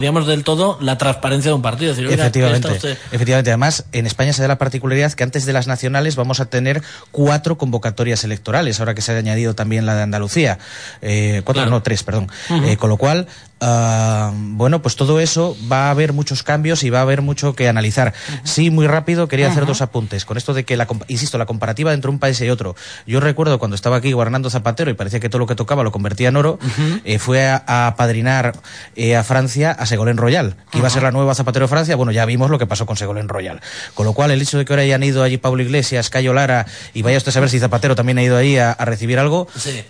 digamos del todo la transparencia de un partido. Decir, efectivamente, efectivamente. Además, en España se da la particularidad que antes de las nacionales vamos a tener cuatro convocatorias electorales, ahora que se ha añadido también la de Andalucía. Eh, cuatro, no, tres, perdón. Eh, con lo cual, Uh, bueno, pues todo eso va a haber muchos cambios y va a haber mucho que analizar. Sí, muy rápido, quería hacer dos apuntes. Con esto de que, la, insisto, la comparativa entre un país y otro. Yo recuerdo cuando estaba aquí gobernando Zapatero y parecía que todo lo que tocaba lo convertía en oro, eh, fue a, apadrinar eh, a Francia a Segolén Royal, que iba a ser la nueva Zapatero de Francia. Bueno, ya vimos lo que pasó con Segolén Royal. Con lo cual, el hecho de que ahora hayan ido allí Pablo Iglesias, Cayo Lara, y vaya usted a saber si Zapatero también ha ido ahí a, recibir algo,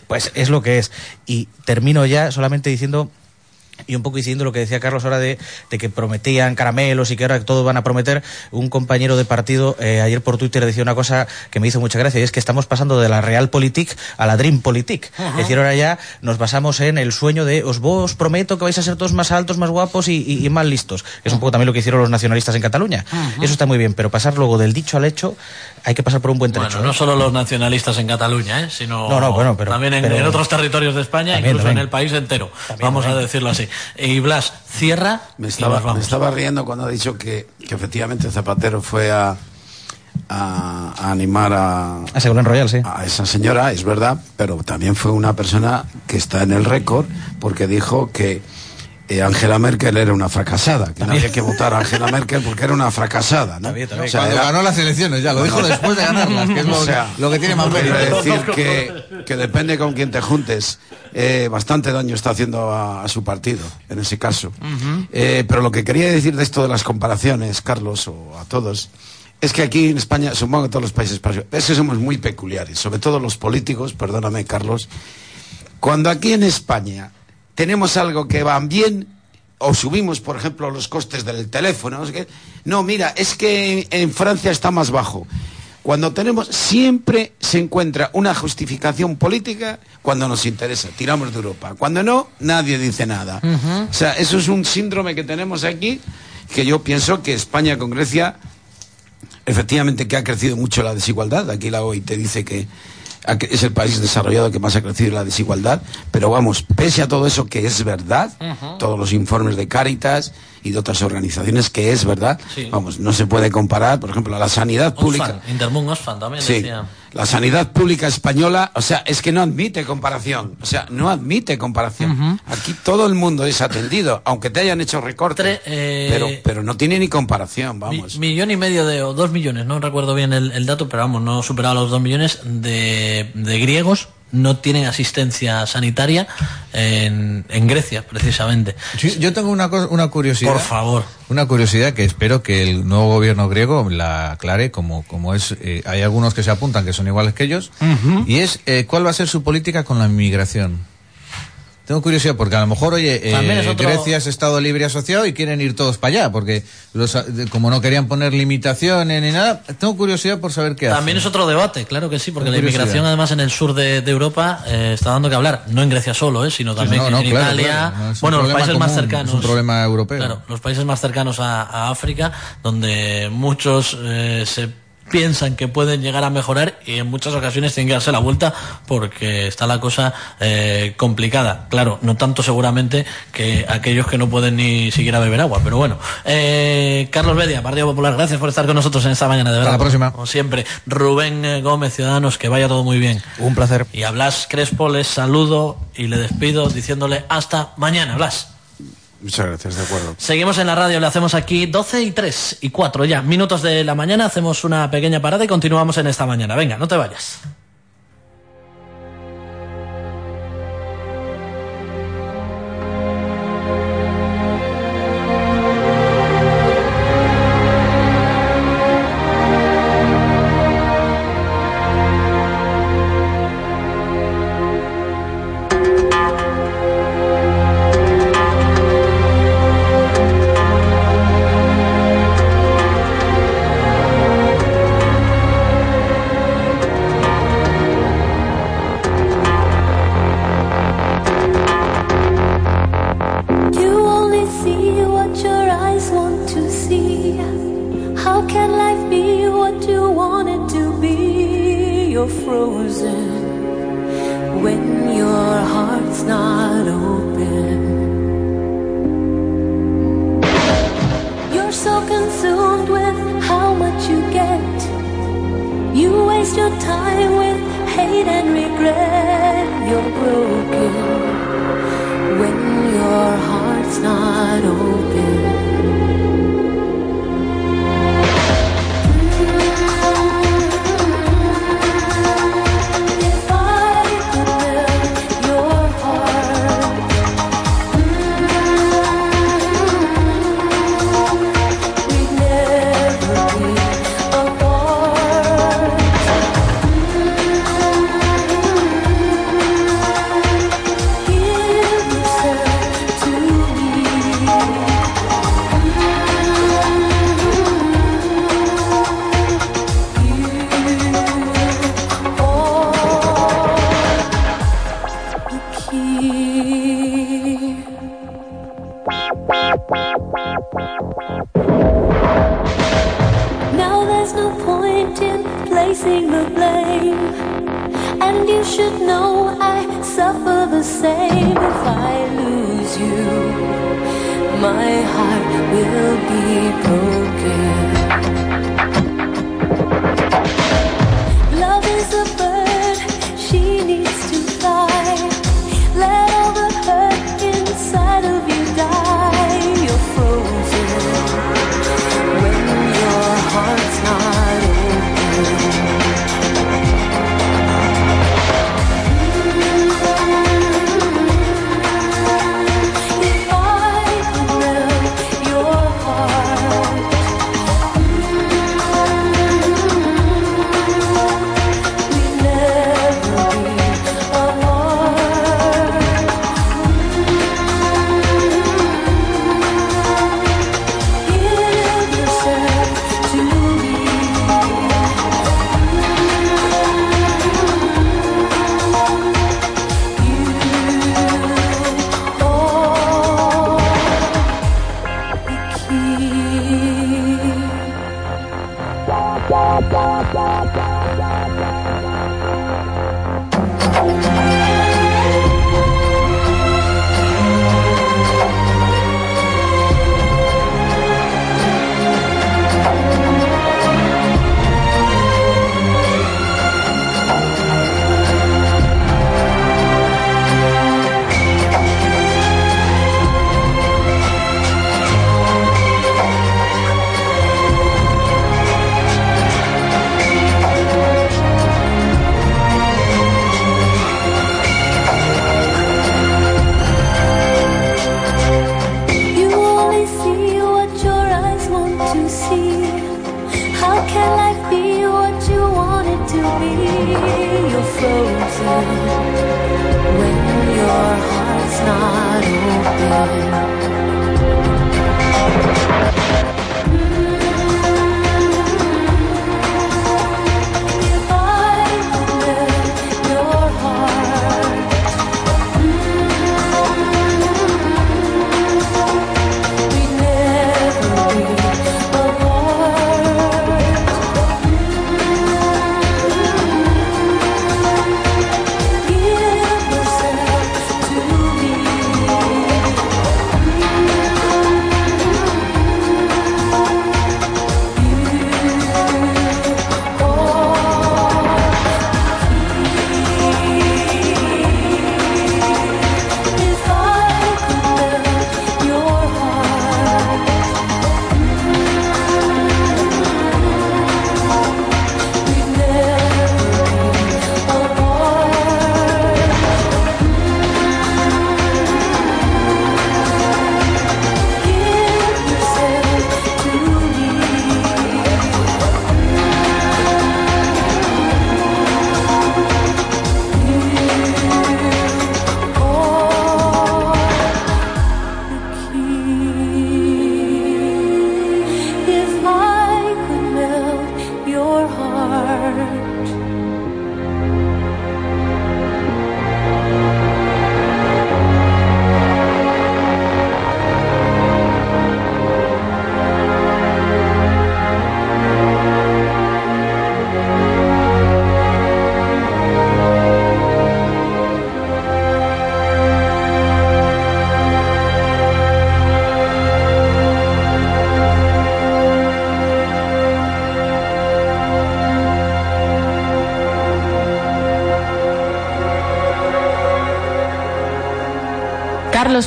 pues es lo que es. Y termino ya solamente diciendo y un poco diciendo lo que decía Carlos ahora de, que prometían caramelos y que ahora todos van a prometer, un compañero de partido eh, ayer por Twitter decía una cosa que me hizo mucha gracia y es que estamos pasando de la Realpolitik a la Dreampolitik. Es decir, ahora ya nos basamos en el sueño de os vos prometo que vais a ser todos más altos, más guapos y, más listos. Es un poco también lo que hicieron los nacionalistas en Cataluña. Eso está muy bien, pero pasar luego del dicho al hecho hay que pasar por un buen trecho. Bueno, no solo los nacionalistas en Cataluña, ¿eh? sino también en, otros territorios de España, incluso en el país entero. Vamos a decirlo así. Y Blas, cierra. Me estaba, me estaba riendo cuando ha dicho que, efectivamente Zapatero fue a, a, animar a, a Royal, sí. a esa señora, es verdad, pero también fue una persona que está en el récord porque dijo que eh, Angela Merkel era una fracasada, que no había que votar a Angela Merkel porque era una fracasada. ¿no? Cuando ganó las elecciones, ya lo dijo después de ganarlas, que es lo, que tiene más mérito. decir que, que depende con quien te juntes. Eh, bastante daño está haciendo a, su partido, en ese caso. Eh, pero lo que quería decir de esto de las comparaciones, Carlos, o a todos, es que aquí en España, supongo que todos los países, es que somos muy peculiares, sobre todo los políticos, perdóname, Carlos. Cuando aquí en España tenemos algo que va bien, o subimos, por ejemplo, los costes del teléfono. No, mira, es que en Francia está más bajo. Cuando tenemos, siempre se encuentra una justificación política cuando nos interesa, tiramos de Europa. Cuando no, nadie dice nada. O sea, eso es un síndrome que tenemos aquí, que yo pienso que España con Grecia, efectivamente que ha crecido mucho la desigualdad. Aquí la OIT dice que es el país desarrollado que más ha crecido la desigualdad, pero vamos, pese a todo eso que es verdad, todos los informes de Cáritas y de otras organizaciones que es verdad, vamos, no se puede comparar, por ejemplo, a la sanidad pública. también La sanidad pública española, o sea, es que no admite comparación, o sea, no admite comparación. Aquí todo el mundo es atendido, aunque te hayan hecho recortes, eh, pero, pero no tiene ni comparación, vamos. millón y medio de, o dos millones, no recuerdo bien el, dato, pero vamos, no superaba los dos millones de, de griegos no tienen asistencia sanitaria en, en Grecia, precisamente. yo tengo una, una curiosidad. Por favor. Una curiosidad que espero que el nuevo gobierno griego la aclare, como, como es, eh, hay algunos que se apuntan que son iguales que ellos, y es eh, cuál va a ser su política con la inmigración. Tengo curiosidad porque a lo mejor, oye, eh, Grecia es Estado libre asociado y quieren ir todos para allá, porque los, como no querían poner limitaciones ni nada, tengo curiosidad por saber qué También es otro debate, claro que sí, porque la inmigración además en el sur de, Europa eh, está dando que hablar, no en Grecia solo, eh, sino también en Italia, bueno, los países más cercanos. Es un problema europeo. Claro, los países más cercanos a, a África, donde muchos eh, se piensan que pueden llegar a mejorar y en muchas ocasiones tienen que darse la vuelta porque está la cosa eh, complicada. Claro, no tanto seguramente que aquellos que no pueden ni siquiera beber agua, pero bueno. Eh, Carlos Bedia, Partido Popular, gracias por estar con nosotros en esta mañana, de verdad. Hasta la próxima. Como siempre, Rubén Gómez, Ciudadanos, que vaya todo muy bien. Un placer. Y a Blas Crespo les saludo y le despido diciéndole hasta mañana, Blas. Muchas gracias, de acuerdo. Seguimos en la radio, le hacemos aquí 12 y 3 y 4 ya, minutos de la mañana, hacemos una pequeña parada y continuamos en esta mañana. Venga, no te vayas.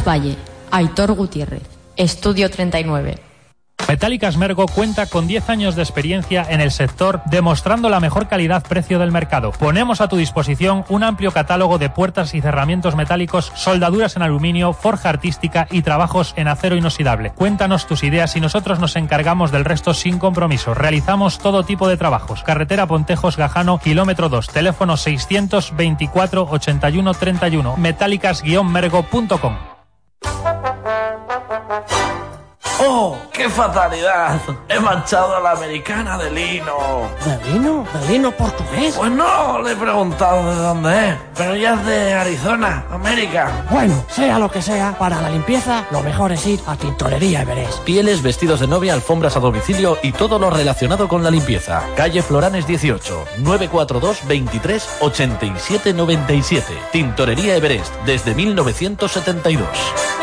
Valle, Aitor Gutiérrez, Estudio 39. Metálicas Mergo cuenta con 10 años de experiencia en el sector, demostrando la mejor calidad-precio del mercado. Ponemos a tu disposición un amplio catálogo de puertas y cerramientos metálicos, soldaduras en aluminio, forja artística y trabajos en acero inoxidable. Cuéntanos tus ideas y nosotros nos encargamos del resto sin compromiso. Realizamos todo tipo de trabajos. Carretera Pontejos Gajano, kilómetro 2, teléfono 624 81 31, metálicas-mergo.com. ¡Oh, qué fatalidad! He manchado a la americana de lino. ¿De lino? ¿De lino portugués? Pues no, le he preguntado de dónde es, pero ya es de Arizona, América. Bueno, sea lo que sea, para la limpieza lo mejor es ir a Tintorería Everest. Pieles, vestidos de novia, alfombras a domicilio y todo lo relacionado con la limpieza. Calle Floranes 18, 942 23 87 97. Tintorería Everest, desde 1972.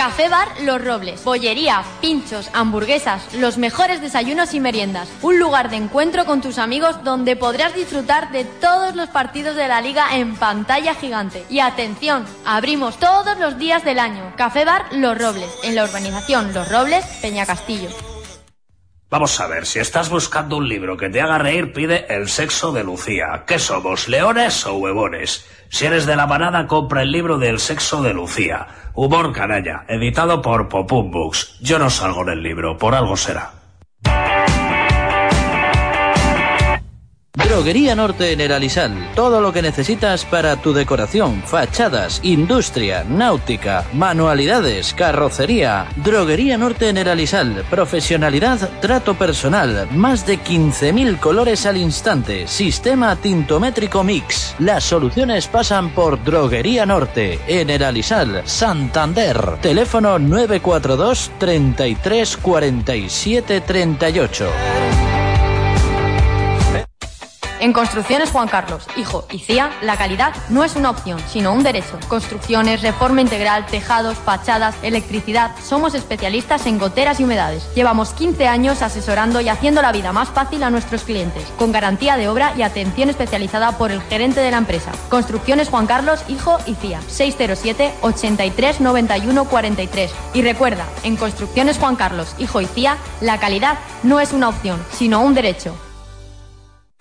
Café Bar Los Robles. Bollería, pinchos, hamburguesas, los mejores desayunos y meriendas. Un lugar de encuentro con tus amigos donde podrás disfrutar de todos los partidos de la liga en pantalla gigante. Y atención, abrimos todos los días del año. Café Bar Los Robles, en la urbanización Los Robles, Peña Castillo. Vamos a ver, si estás buscando un libro que te haga reír, pide El sexo de Lucía. ¿Qué somos, leones o huevones? Si eres de la manada, compra el libro del sexo de Lucía. Humor canalla, editado por Popum Books. Yo no salgo en el libro, por algo será. Droguería Norte en el Alisal. Todo lo que necesitas para tu decoración, fachadas, industria, náutica, manualidades, carrocería. Droguería Norte en el Alisal. Profesionalidad, trato personal. Más de 15.000 colores al instante. Sistema tintométrico mix. Las soluciones pasan por Droguería Norte en el Alisal, Santander. Teléfono 942 33 47 38. En Construcciones Juan Carlos, hijo y CIA, la calidad no es una opción, sino un derecho. Construcciones, reforma integral, tejados, fachadas, electricidad. Somos especialistas en goteras y humedades. Llevamos 15 años asesorando y haciendo la vida más fácil a nuestros clientes, con garantía de obra y atención especializada por el gerente de la empresa. Construcciones Juan Carlos, hijo y CIA. 607 83 91 43. Y recuerda, en Construcciones Juan Carlos, hijo y CIA, la calidad no es una opción, sino un derecho.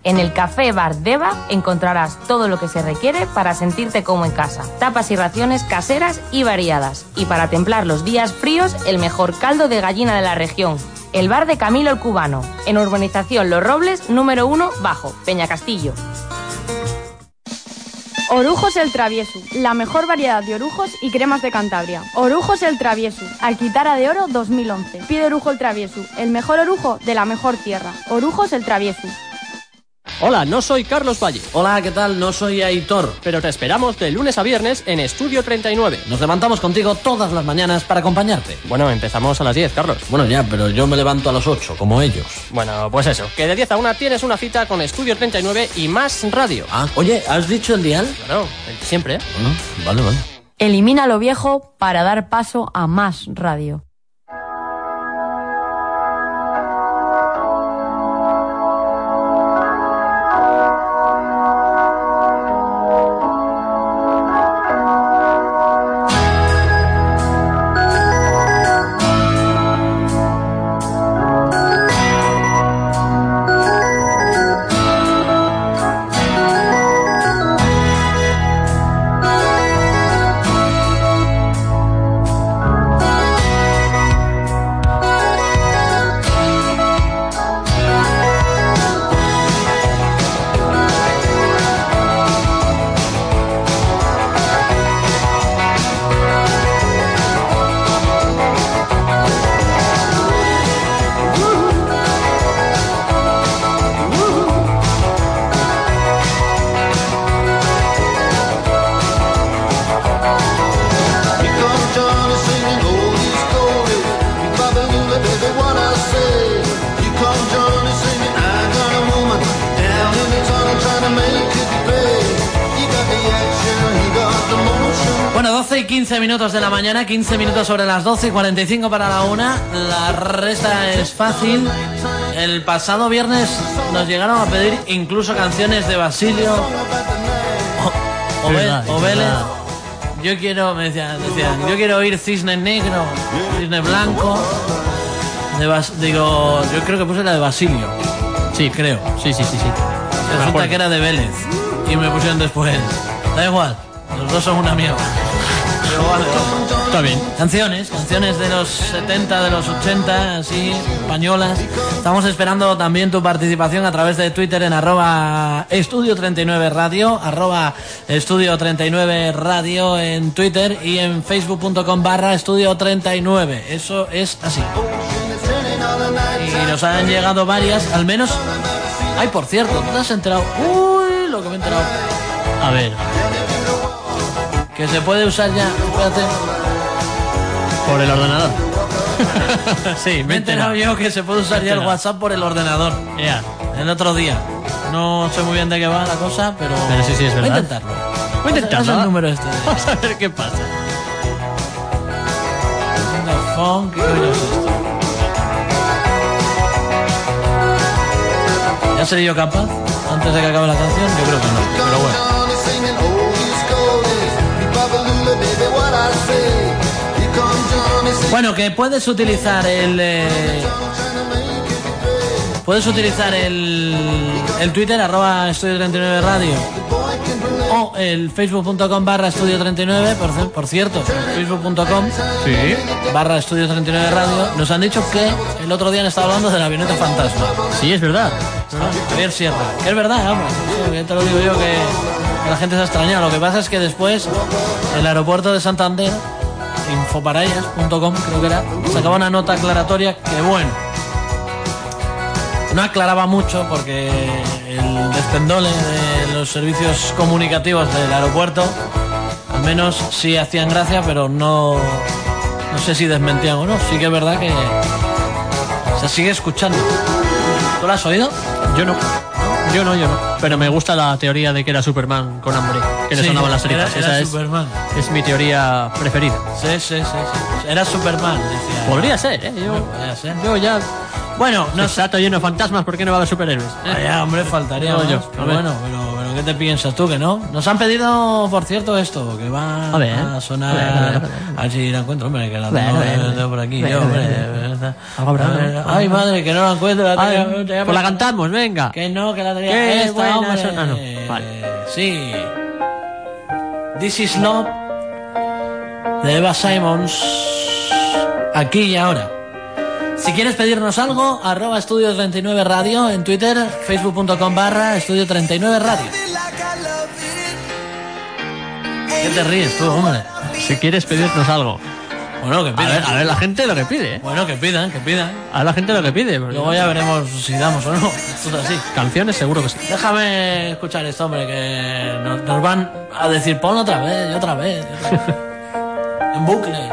En el Café Bar Deva encontrarás todo lo que se requiere para sentirte como en casa. Tapas y raciones caseras y variadas. Y para templar los días fríos, el mejor caldo de gallina de la región. El bar de Camilo el Cubano, en Urbanización Los Robles, número 1, bajo, Peña Castillo. Orujos el Travieso, la mejor variedad de orujos y cremas de Cantabria. Orujos el Travieso, Alquitara de Oro 2011. Pide Orujo el Travieso, el mejor orujo de la mejor tierra. Orujos el Travieso. Hola, no soy Carlos Valle. Hola, ¿qué tal? No soy Aitor. Pero te esperamos de lunes a viernes en Estudio 39. Nos levantamos contigo todas las mañanas para acompañarte. Bueno, empezamos a las 10, Carlos. Bueno, ya, pero yo me levanto a las 8, como ellos. Bueno, pues eso, que de 10 a 1 tienes una cita con Estudio 39 y más radio. Ah, oye, ¿has dicho el dial? Claro, siempre. ¿eh? Bueno, vale, vale. Elimina lo viejo para dar paso a más radio. Minutos de la mañana, 15 minutos sobre las 12 y 45 para la una. La resta es fácil. El pasado viernes nos llegaron a pedir incluso canciones de Basilio o, Vélez. Yo quiero, me decían, decían, yo quiero oír cisne negro, cisne blanco. De Bas- digo, yo creo que puse la de Basilio. Sí, creo. Sí, sí, sí, sí. Resulta que era de Vélez. Y me pusieron después. Da igual, los dos son una mierda. Vale, vale. Está bien. Canciones, canciones de los 70, de los 80, así, españolas. Estamos esperando también tu participación a través de Twitter en arroba estudio 39 radio, arroba estudio 39 radio en Twitter y en facebook.com barra estudio 39. Eso es así. Y nos han llegado varias, al menos... Ay, por cierto, ¿tú te has enterado? Uy, lo que me he enterado. A ver, Que se puede usar ya, espérate. por el ordenador. sí, Me he enterado yo que se puede usar ya el. WhatsApp por el ordenador. Ya. El otro día. No sé muy bien de qué va la cosa, pero. Pero sí, sí, es Voy a intentarlo. Voy a intentarlo. Haz el número este. Vamos a ver qué pasa. Phone, ¿Qué coño es esto? ¿Ya seré yo capaz? Antes de que acabe la canción, yo creo que no. Pero bueno. Bueno, que puedes utilizar el. eh, puedes utilizar el, el Twitter, arroba estudio 39 radio. O el facebook.com barra estudio 39, por, por cierto, facebook.com Sí. barra estudio 39 radio. Nos han dicho que el otro día han estado hablando de la avioneta fantasma. Sí, es verdad. Javier Sierra. Que es verdad, hombre. Sí, te lo digo yo que, que la gente se ha extrañado. Lo que pasa es que después el aeropuerto de Santander, infoparayas.com creo que era, sacaba una nota aclaratoria que bueno. No aclaraba mucho porque el despendole de los servicios comunicativos del aeropuerto al menos sí hacían gracia, pero no no sé si desmentían o no. Sí que es verdad que se sigue escuchando. ¿Tú lo has oído? Yo no. Yo no, yo no. Pero me gusta la teoría de que era Superman con hambre. Que le Sí, sonaban las era- tripas. era Esa es, Superman. es mi teoría preferida. Sí, sí, sí, sí. Era Superman, decía. Podría ser, ¿eh? Yo, Podría ser. yo ya... Bueno, No está lleno de fantasmas, ¿por qué no va a haber superhéroes? eh? Vaya, hombre, faltaría No, más. yo, Pero bueno, pero ¿qué te piensas tú que no? Nos han pedido, por cierto, esto, que va A ver, a sonar. a ver, a ver, a ver. Si la encuentro, hombre, que la ver, tengo, por aquí. Yo, hombre, ¿no? Ay, madre, que no la encuentro. La Ay, pues la cantamos, venga. Que no, que la tenía esta, buena hombre. ah, no, vale. Sí. This is Love de Eva Simons. Aquí y ahora. Si quieres pedirnos algo, arroba estudio 39 radio en Twitter, facebook.com barra estudio 39 radio. ¿Qué te ríes tú, hombre? Si quieres pedirnos algo. Bueno, que A pidan. ver, a ver la gente lo que pide, ¿eh? Bueno, que pidan, que pidan. A ver la gente lo que pide. porque- Luego ya veremos si damos o no. Esto es así. Canciones seguro que sí. Déjame escuchar esto, hombre, que nos, nos van a decir pon otra vez y otra vez. y otra vez". en bucle.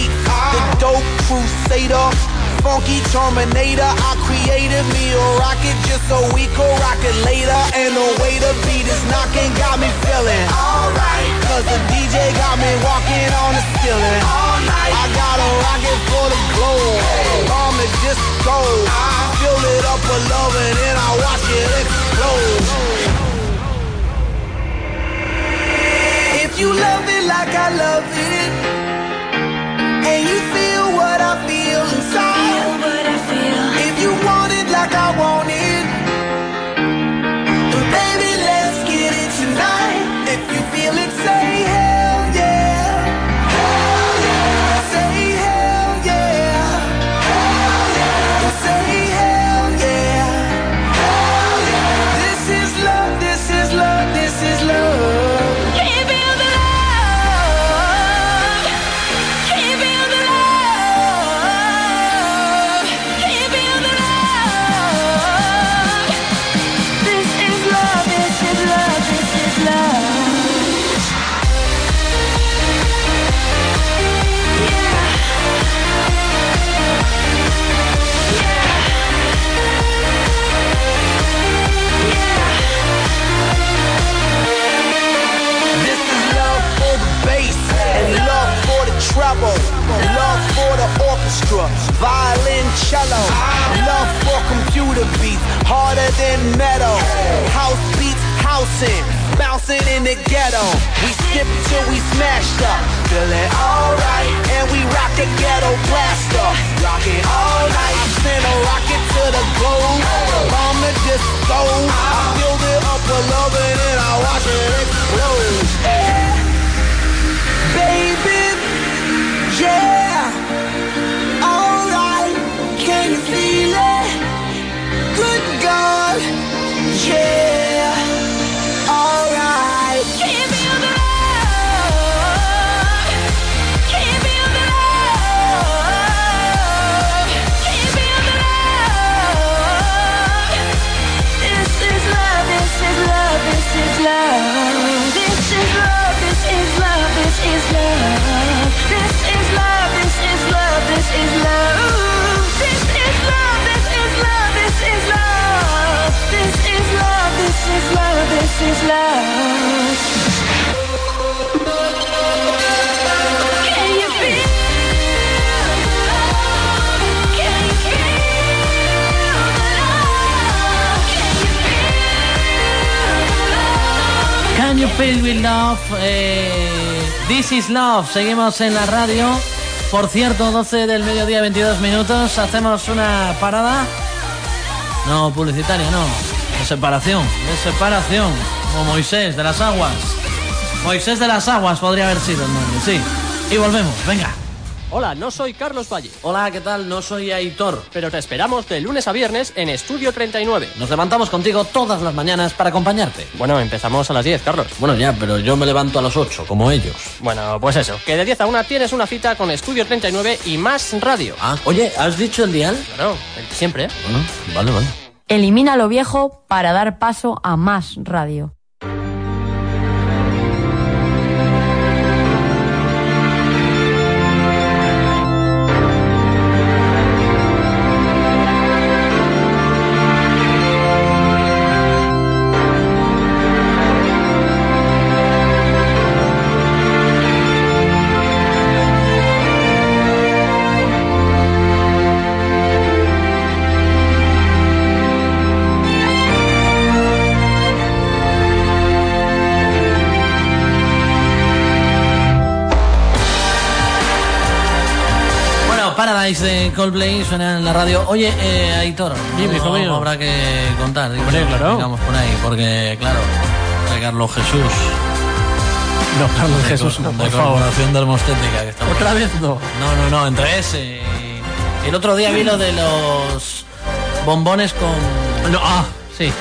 The dope crusader, funky terminator. I created me a rocket just so we could rock it later. And the way the beat is knocking got me feeling alright. Cause the DJ got me walking on the ceiling. All night. I got a rocket for the globe. On the disco. I fill it up with love and then I watch it explode. If you love it like I love it, feel? With love? Eh, This is love. Seguimos en la radio. Por cierto, 12 del mediodía, 22 minutos. Hacemos una parada. No, publicitaria, no. De separación. De separación. Como Moisés de las aguas. Moisés de las aguas podría haber sido el nombre, sí. Y volvemos, venga. Hola, no soy Carlos Valle. Hola, ¿qué tal? No soy Aitor. Pero te esperamos de lunes a viernes en Estudio 39. Nos levantamos contigo todas las mañanas para acompañarte. Bueno, empezamos a las 10, Carlos. Bueno, ya, pero yo me levanto a las 8, como ellos. Bueno, pues eso, que de 10 a 1 tienes una cita con Estudio 39 y más radio. Ah, oye, ¿has dicho el dial? Claro, el de siempre, ¿eh? Bueno, vale, vale. Elimina lo viejo para dar paso a más radio. Paradise de Coldplay suena en la radio. Oye, eh, Aitor, Dime, no, habrá que contar. Hombre, claro. Digamos por ahí, porque, claro, de Carlos Jesús. No, Carlos de Jesús, no, de por favor. colaboración dermostética que estamos. ¿Otra vez no? No, no, no, entre ese y... El otro día vi lo de los bombones con... No, ah, sí.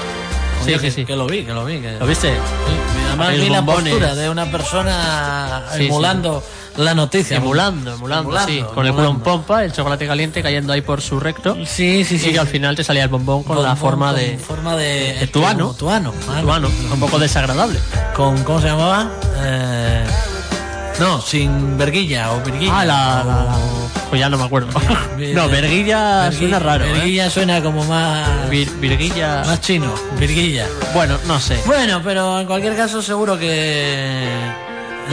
Sí, que, sí, sí. que lo vi, que lo vi. Que... ¿Lo viste? Sí, vi la postura de una persona Sí, sí. emulando la noticia. Emulando, emulando, sí. Con el culo en pompa, el chocolate caliente cayendo ahí por su recto. Sí, sí, sí. Y que al final te salía el bombón con la forma con de... forma de, de tuano. tuano, Tuano, un poco desagradable. con cómo se llamaba Eh, no sin verguilla o virguilla Ah, la... la- la- Pues ya no me acuerdo. no, verguilla Vergui- suena raro, ¿eh? verguilla suena como más Vir- virguilla... más chino virguilla Bueno, no sé. bueno pero en cualquier caso seguro que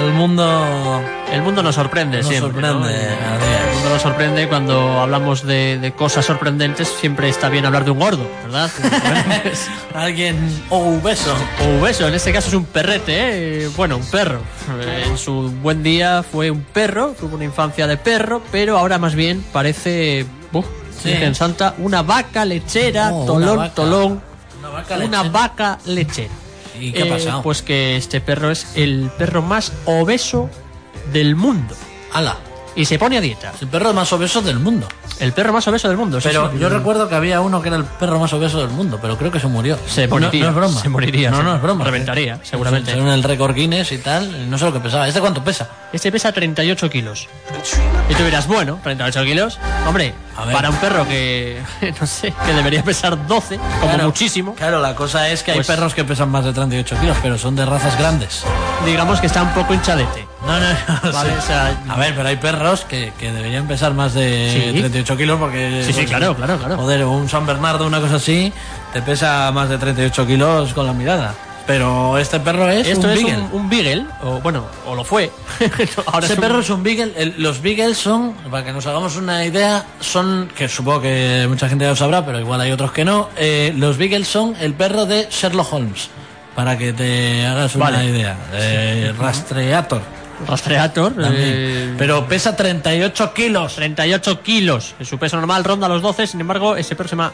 El mundo. El mundo nos sorprende Nos siempre. ¿no? sorprende, El mundo nos sorprende cuando hablamos de, de cosas sorprendentes. Siempre está bien hablar de un gordo, ¿verdad? Alguien obeso. O obeso, en este caso es un perrete, ¿eh? bueno, un perro. Eh, En su buen día fue un perro, tuvo una infancia de perro, pero ahora más bien parece, uf, Sí. Virgen Santa, una vaca lechera, Oh, una tolón, vaca. tolón, Una vaca una lechera. vaca lechera. ¿Y qué ha Eh, pasado? Pues que este perro es el perro más obeso del mundo. ¡Hala! Y se pone a dieta. El perro más obeso del mundo. El perro más obeso del mundo. Pero sí. yo recuerdo que había uno que era el perro más obeso del mundo, pero creo que se murió. Se No- moriría. No, es broma. Se moriría. No, no es broma. Reventaría, seguramente. Según el récord Guinness y tal, no sé lo que pesaba. ¿Este cuánto pesa? Este pesa 38 kilos. Y tú dirás, bueno, 38 kilos. Hombre, para un perro que, no sé, que debería pesar 12, como Claro, muchísimo, Claro, la cosa es que Pues- hay perros que pesan más de 38 kilos, pero son de razas grandes. digamos que está un poco hinchadete. No, no, no. Vale, sí. o sea, A ver, pero hay perros que, que deberían pesar más de Sí. 38 kilos porque... Sí, sí, pues, claro, claro, claro. Joder, un San Bernardo, una cosa así, te pesa más de 38 kilos con la mirada. Pero este perro es Esto un es beagle. un, un beagle, o bueno, o lo fue. Ahora Ese es un- perro es un beagle. El- los beagles son, para que nos hagamos una idea, son, que supongo que mucha gente ya lo sabrá, pero igual hay otros que no. eh, los beagles son el perro de Sherlock Holmes, para que te hagas una idea. Eh, rastreator. Rastreator. también. eh, Pero pesa 38 kilos. 38 kilos. En su peso normal ronda los 12, sin embargo, ese perro se llama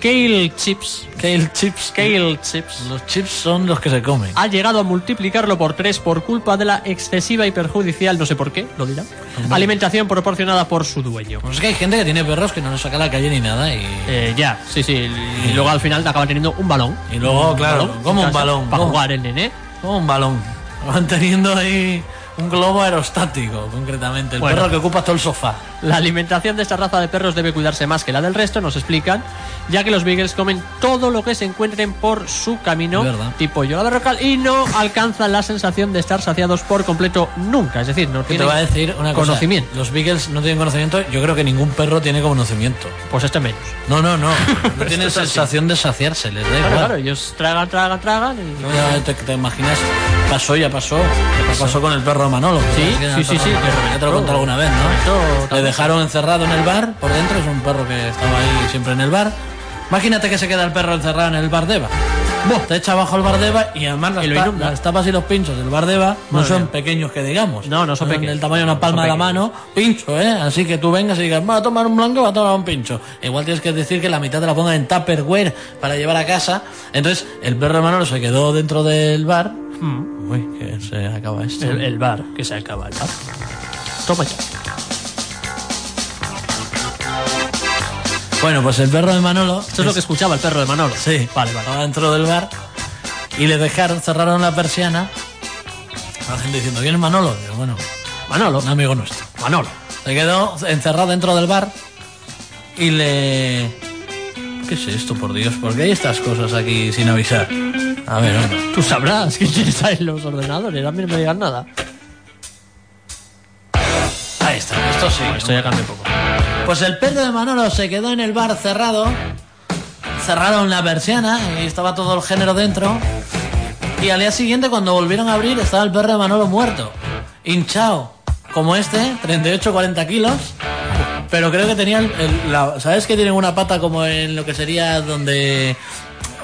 Kale Chips. Kale chips. Kale Chips. Los chips son los que se comen. ha llegado a multiplicarlo por tres por culpa de la excesiva y perjudicial, no sé por qué, lo dirá, alimentación proporcionada por su dueño. Pues es que hay gente que tiene perros que no nos saca a la calle ni nada y... Eh, ya, sí, sí, y luego al final te acaban teniendo un balón. Y luego, claro, como un balón, Para jugar el nene. Como un balón. Van teniendo ahí un globo aerostático, concretamente. El Bueno. perro que ocupa todo el sofá. La alimentación de esta raza de perros debe cuidarse más que la del resto, nos explican, ya que los beagles comen todo lo que se encuentren por su camino, verdad. tipo yoga de rocal, y no alcanzan la sensación de estar saciados por completo nunca. Es decir, no Que te tienen voy a decir una cosa. conocimiento. Los Beagles no tienen conocimiento. Yo creo que ningún perro tiene conocimiento. Pues este menos. No, no, no. No tienen es así. sensación de saciarse, les da Claro, igual. claro, ellos tragan, tragan, tragan y... Ya te, te imaginas, pasó, ya pasó. Ya pasó con el perro Manolo. Sí, ¿sabes quién era sí, sí, sí, que Ya te lo he reventó. contado alguna vez, ¿no? Esto dejaron encerrado en el bar, por dentro, es un perro que estaba ahí siempre en el bar. Imagínate que se queda el perro encerrado en el bar de Eva. Te echa abajo el bar de Eva y además las, Y lo ta- las tapas y los pinchos del bar de Eva no son pequeños que digamos. No, no son pequeños. Del tamaño de una palma Son de la mano, pincho, ¿eh? Así que tú vengas y digas, va a tomar un blanco, va a tomar un pincho. Igual tienes que decir que la mitad te la pongan en Tupperware para llevar a casa. Entonces, el perro de Manolo se quedó dentro del bar. Uy, que se acaba esto. El, el bar, que se acaba el bar. Toma ya. Bueno, pues el perro de Manolo. Esto es lo que escuchaba el perro de Manolo. Sí, Vale, vale. Estaba dentro del bar y le dejaron, cerraron la persiana. La gente diciendo, ¿quién es Manolo? Digo, bueno, Manolo. un amigo nuestro. Manolo. Se quedó encerrado dentro del bar y le... ¿Qué es esto, por Dios? ¿Por qué hay estas cosas aquí sin avisar? A ver, hombre. Tú sabrás que tienes ahí los ordenadores. A mí no me digan nada. Ahí está, esto sí. Esto ya cambia un poco. Pues el perro de Manolo se quedó en el bar cerrado. Cerraron la persiana y estaba todo el género dentro. Y al día siguiente, cuando volvieron a abrir, estaba el perro de Manolo muerto. Hinchado. Como este, 38-40 kilos. Pero creo que tenían. el- la- ¿Sabes que tienen una pata como en lo que sería donde.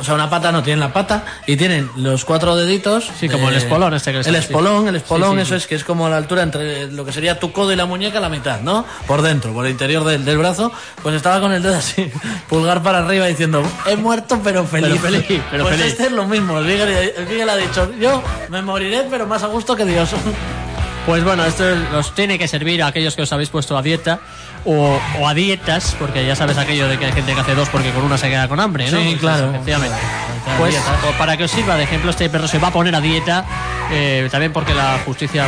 O sea, una pata no tienen la pata y tienen los cuatro deditos. Sí, como el espolón este que El espolón, el espolón, Sí, sí, eso sí. es que es como la altura entre lo que sería tu codo y la muñeca, la mitad, ¿no? Por dentro, por el interior del, del brazo. Pues estaba con el dedo así, pulgar para arriba, diciendo, he muerto pero feliz. Pero feliz, pero pues feliz. este es lo mismo. El Beagle, el Beagle ha dicho, yo me moriré, pero más a gusto que Dios. Pues bueno, esto os tiene que servir a aquellos que os habéis puesto a dieta o, o a dietas, porque ya sabes aquello de que hay gente que hace dos porque con una se queda con hambre, ¿no? Sí, Pues claro. Efectivamente. Pues para que os sirva de ejemplo, este perro se va a poner a dieta, eh, también porque la justicia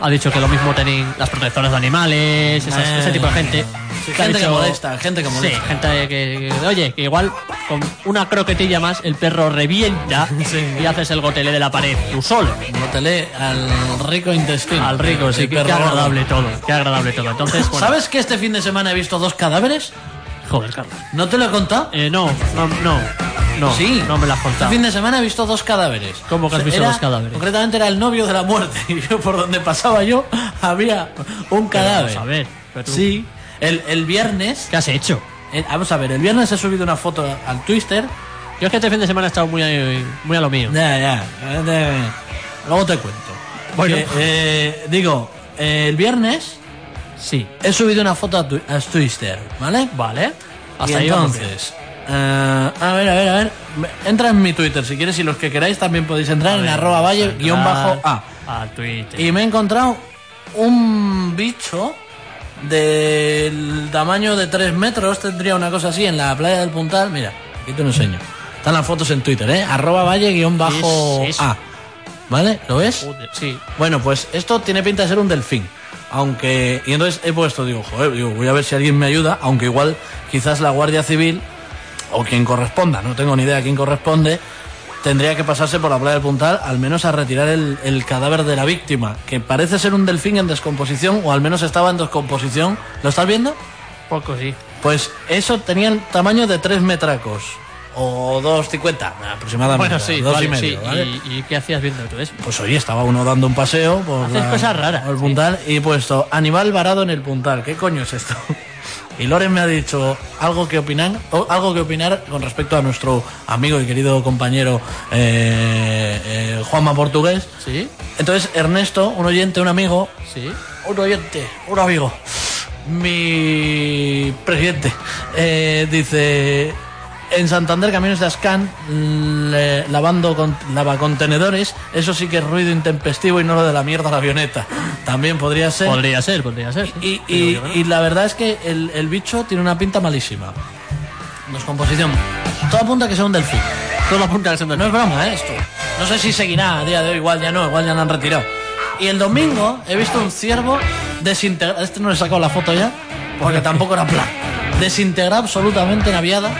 ha dicho que lo mismo tienen las protectoras de animales, esas- ese tipo de gente. Sí, que ha gente que molesta, gente que molesta. Sí, gente que, que- oye, que igual con una croquetilla más el perro revienta Sí. y haces el gotelé de la pared tú solo. Botelé al rico intestino. Al rico, sí, qué, agradable todo, qué agradable todo. Entonces, bueno, ¿Sabes que este fin de semana he visto dos cadáveres? Joder, Carlos. ¿No te lo he contado? Eh, no, no, no. No, sí. no me la has Este contado. fin de semana he visto dos cadáveres. ¿Cómo que has visto Era- dos cadáveres? Concretamente era el novio de la muerte. Y yo por donde pasaba yo había un cadáver. vamos a ver, pero tú- Sí. El, el viernes. ¿Qué has hecho? el- vamos a ver, el viernes he subido una foto al Twister. Yo es que este fin de semana he estado muy, a- muy a lo mío. Ya, ya. eh, Luego te cuento. Bueno. Que, eh, digo, eh, el viernes Sí. he subido una foto a, tu- a Twister, ¿vale? Vale. Y Hasta ahí vamos entonces, eh, a ver, a ver, a ver. me- Entra en mi Twitter si quieres y los que queráis también podéis entrar en arroba valle guion bajo A. A Twitter. Y me he encontrado un bicho del tamaño de 3 metros, tendría una cosa así, en la playa del Puntal. Mira, aquí te lo enseño. Están las fotos en Twitter, ¿eh? Arroba valle guion bajo. A. ¿Vale? ¿Lo ves? Joder, sí. Bueno, pues esto tiene pinta de ser un delfín. Aunque. Y entonces he puesto, digo, joder, digo, voy a ver si alguien me ayuda. Aunque igual, quizás la Guardia Civil, o quien corresponda, no tengo ni idea quién corresponde, tendría que pasarse por la playa del Puntal, al menos a retirar el, el cadáver de la víctima, que parece ser un delfín en descomposición, o al menos estaba en descomposición. ¿Lo estás viendo? Poco sí. Pues eso tenía el tamaño de 3 metracos. O 2,50 aproximadamente. Bueno, sí, dos vale, y medio, sí. ¿vale? ¿Y, y qué hacías viendo tú eso? Pues oye, estaba uno dando un paseo por Haces cosas raras, el sí. puntal y puesto animal varado en el puntal. ¿Qué coño es esto? Y Loren me ha dicho algo que opinar, o algo que opinar con respecto a nuestro amigo y querido compañero eh, eh, Juanma Portugués. Sí, Entonces Ernesto, un oyente, un amigo, sí. un oyente, un amigo, mi presidente, eh, dice, en Santander camiones de Ascan le- lavando con, lavacontenedores, eso sí que es ruido intempestivo y no lo de la mierda de la avioneta. También podría ser. Podría ser, podría ser. Y, y- no. y la verdad es que el, el bicho tiene una pinta malísima. Descomposición. Todo apunta a que sea un delfín. Todo apunta a que sea un No es broma, ¿eh? Esto. No sé si seguirá a día de hoy, igual ya no, igual ya lo han retirado. Y el domingo he visto un ciervo desintegrado. Este no le he sacado la foto ya, porque tampoco era plan. Desintegrado absolutamente en aviada.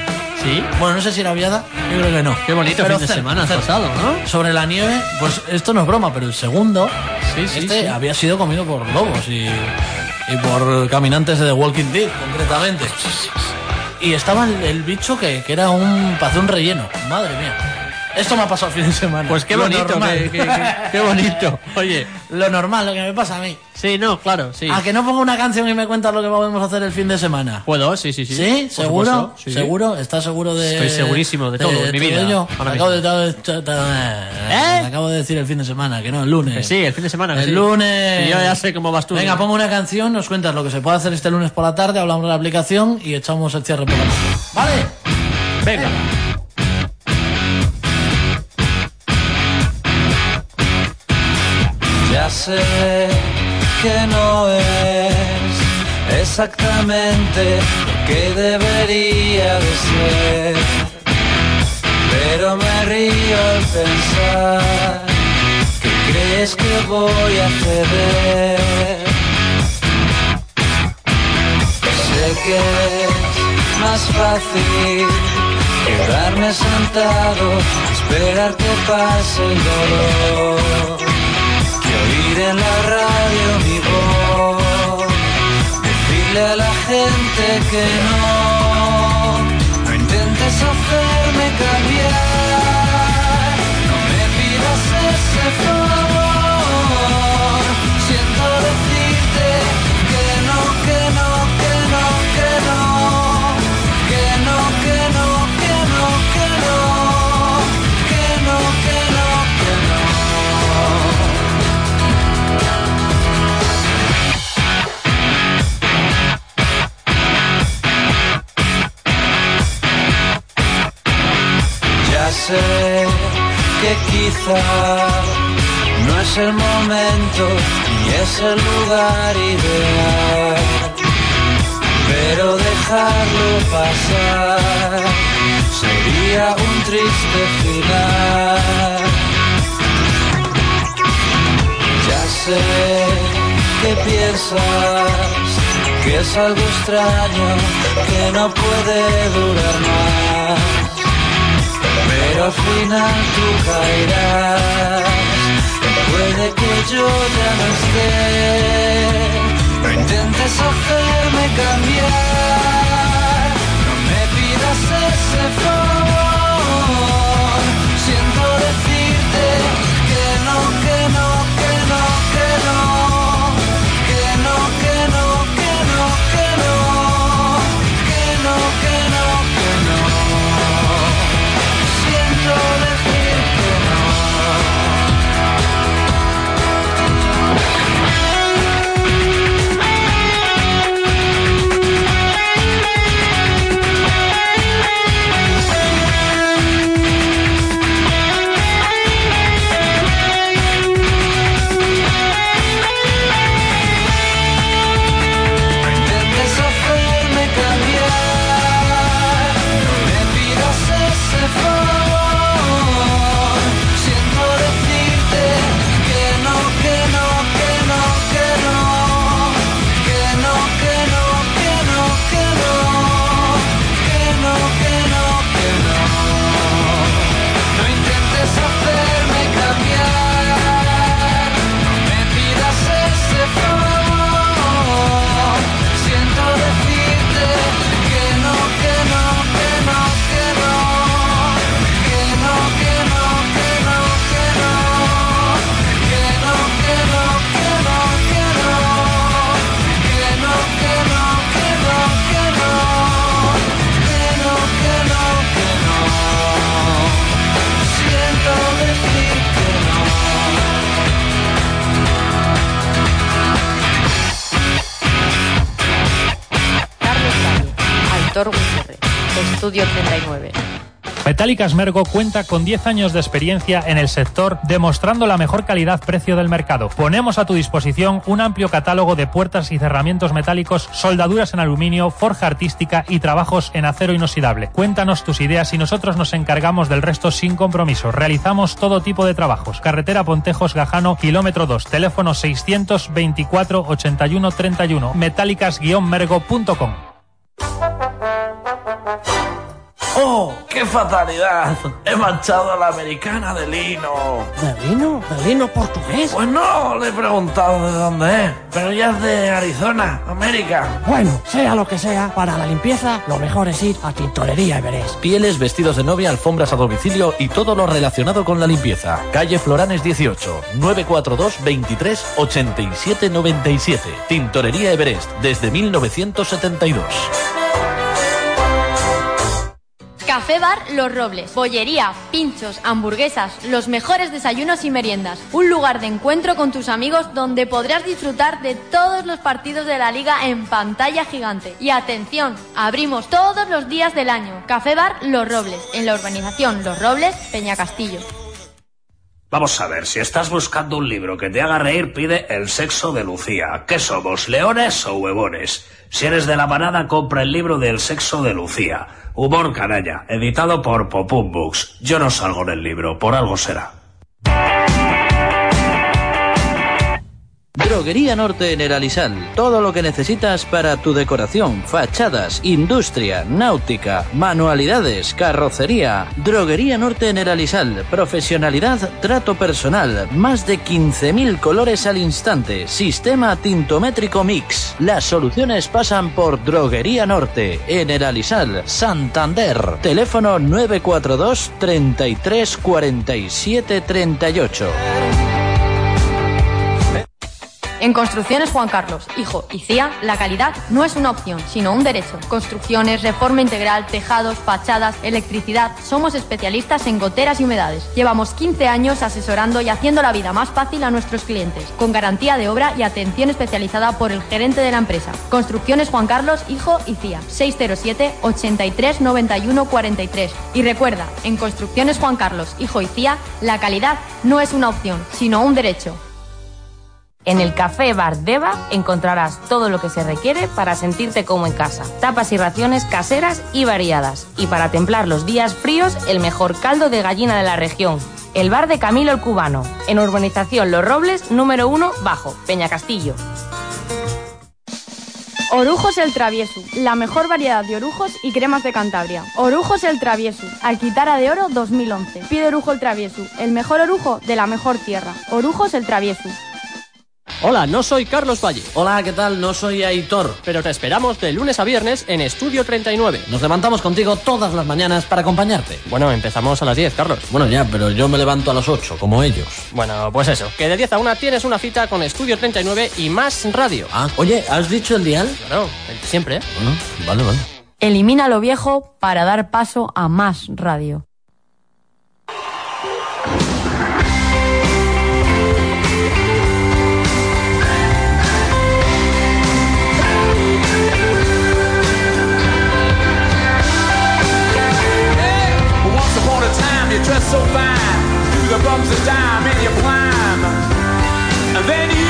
Sí. Bueno, no sé si era aviada, yo creo que no. Qué bonito Pero fin de semana has pasado, ¿no? Sobre la nieve, pues esto no es broma, pero el segundo, Sí, sí, este sí. había sido comido por lobos y, y por caminantes de The Walking Dead, concretamente. Y estaba el, el bicho que, que era un, para un relleno. Madre mía. Esto me ha pasado el fin de semana. Pues qué Lo bonito, qué, qué- bonito. Oye, Lo normal, lo que me pasa a mí. sí, no, claro, sí. A que no pongo una canción y me cuentas lo que podemos hacer el fin de semana. ¿Puedo? Sí, sí, sí. ¿Sí? ¿Seguro? sí. ¿Seguro? ¿Estás seguro de...? Estoy segurísimo de todo, en mi vida, Te acabo, de, te- te acabo de decir el fin de semana, que no, el lunes. Que sí, el fin de semana. que El sí. lunes. Y yo ya sé cómo vas tú. Venga, pongo una canción, nos cuentas lo que se puede hacer este lunes por la tarde, hablamos de la aplicación y echamos el cierre por la noche. ¿Vale? Venga. Sé que no es exactamente lo que debería de ser, pero me río al pensar que crees que voy a ceder. Sé que es más fácil quedarme sentado, esperar que pase el dolor en la radio mi voz, decirle a la gente que no, sé que quizá no es el momento ni es el lugar ideal, pero dejarlo pasar sería un triste final. Ya sé que piensas que es algo extraño que no puede durar más pero al final tú caerás. Puede que yo ya no esté, no intentes hacerme cambiar, no me pidas ese favor, Metálicas Mergo cuenta con 10 años de experiencia en el sector, demostrando la mejor calidad-precio del mercado. Ponemos a tu disposición un amplio catálogo de puertas y cerramientos metálicos, soldaduras en aluminio, forja artística y trabajos en acero inoxidable. Cuéntanos tus ideas y nosotros nos encargamos del resto sin compromiso. Realizamos todo tipo de trabajos. Carretera Pontejos Gajano, kilómetro 2, teléfono 624 81 31, metálicas-mergo.com. ¡Oh, qué fatalidad! He manchado a la americana de lino. ¿De lino? ¿De lino portugués? Pues no, le he preguntado de dónde es, pero ya es de Arizona, América. Bueno, sea lo que sea, para la limpieza lo mejor es ir a Tintorería Everest. Pieles, vestidos de novia, alfombras a domicilio y todo lo relacionado con la limpieza. Calle Floranes 18, 942 23 87 97. Tintorería Everest, desde 1972. Café Bar Los Robles. Bollería, pinchos, hamburguesas, los mejores desayunos y meriendas. Un lugar de encuentro con tus amigos donde podrás disfrutar de todos los partidos de la liga en pantalla gigante. Y atención, abrimos todos los días del año. Café Bar Los Robles, en la urbanización Los Robles, Peña Castillo. Vamos a ver, si estás buscando un libro que te haga reír, pide El sexo de Lucía. ¿Qué somos, leones o huevones? Si eres de la manada, compra el libro del sexo de Lucía. Humor canalla, editado por Popum Books. Yo no salgo en el libro, por algo será. Droguería Norte en. Todo lo que necesitas para tu decoración, fachadas, industria, náutica, manualidades, carrocería. Droguería Norte en el. Profesionalidad, trato personal. Más de 15.000 colores al instante. Sistema tintométrico mix. Las soluciones pasan por Droguería Norte en el Santander. Teléfono 942 33 47 38. En Construcciones Juan Carlos, hijo y CIA, la calidad no es una opción, sino un derecho. Construcciones, reforma integral, tejados, fachadas, electricidad. Somos especialistas en goteras y humedades. Llevamos 15 años asesorando y haciendo la vida más fácil a nuestros clientes, con garantía de obra y atención especializada por el gerente de la empresa. Construcciones Juan Carlos, hijo y CIA. 607 83 91 43. Y recuerda, en Construcciones Juan Carlos, hijo y CIA, la calidad no es una opción, sino un derecho. En el Café Bar Deva encontrarás todo lo que se requiere para sentirte como en casa. Tapas y raciones caseras y variadas. Y para templar los días fríos, el mejor caldo de gallina de la región. El bar de Camilo el Cubano, en Urbanización Los Robles, número 1, bajo, Peña Castillo. Orujos el Travieso, la mejor variedad de orujos y cremas de Cantabria. Orujos el Travieso, Alquitara de Oro 2011. Pide Orujo el Travieso, el mejor orujo de la mejor tierra. Orujos el Travieso. Hola, no soy Carlos Valle. Hola, ¿qué tal? No soy Aitor. Pero te esperamos de lunes a viernes en Estudio 39. Nos levantamos contigo todas las mañanas para acompañarte. Bueno, empezamos a las 10, Carlos. Bueno, ya, pero yo me levanto a las 8, como ellos. Bueno, pues eso, que de 10 a 1 tienes una cita con Estudio 39 y más radio. Ah, oye, ¿has dicho el dial? Claro, el de siempre. ¿eh? Bueno, vale, vale. Elimina lo viejo para dar paso a más radio. A time, you dressed so fine, through the bumps of dime in your prime. And then you,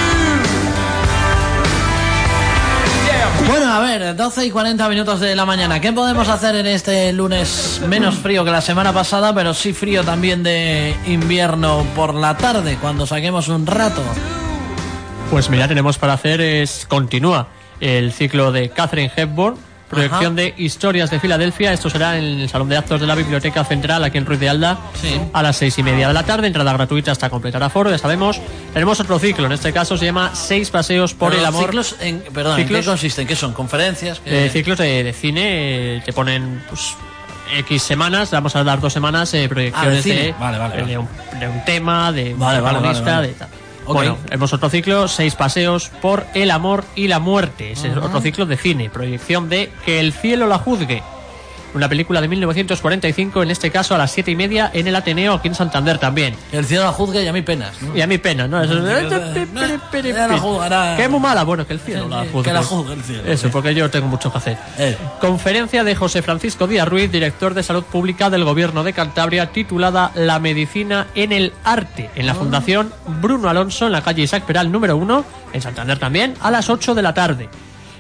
yeah, Bueno, a ver, 12 y 40 minutos de la mañana. ¿Qué podemos hacer en este lunes menos frío que la semana pasada, pero sí frío también de invierno por la tarde, cuando saquemos un rato? Pues mira, tenemos para hacer es continúa el ciclo de Catherine Hepburn, proyección de Historias de Filadelfia. Esto será en el Salón de Actos de la Biblioteca Central, aquí en Ruiz de Alda, a las seis y media de la tarde. Entrada gratuita hasta completar aforo, ya sabemos. Tenemos otro ciclo, en este caso se llama Seis paseos por Pero el amor. Ciclos en, perdón, ¿en Ciclos- qué consisten? ¿Qué son? ¿Conferencias? ¿Qué- Eh, ciclos de, de cine, eh, te ponen pues, X semanas, vamos a dar dos semanas eh, proyecciones Ah, de cine. de, Vale, vale, de vale. un, de un tema, de un protagonista, de tal. Bueno, hemos otro ciclo, seis paseos por el amor y la muerte. Ese es Ajá. otro ciclo de cine, proyección de Que el cielo la juzgue. Una película de 1945, en este caso a las siete y media en el Ateneo, aquí en Santander también. El cielo la juzga y a mí penas. ¿no? Y a mí pena, ¿no? Eso juzgará. Que es muy mala, bueno, que el cielo la sí, juzgue. que la juzgue el cielo, Eso, porque yo tengo mucho que hacer. Eh. Conferencia de José Francisco Díaz Ruiz, director de Salud Pública del Gobierno de Cantabria, titulada La medicina en el arte, en la Fundación Bruno Alonso, en la calle Isaac Peral número 1, en Santander también, a las 8 de la tarde.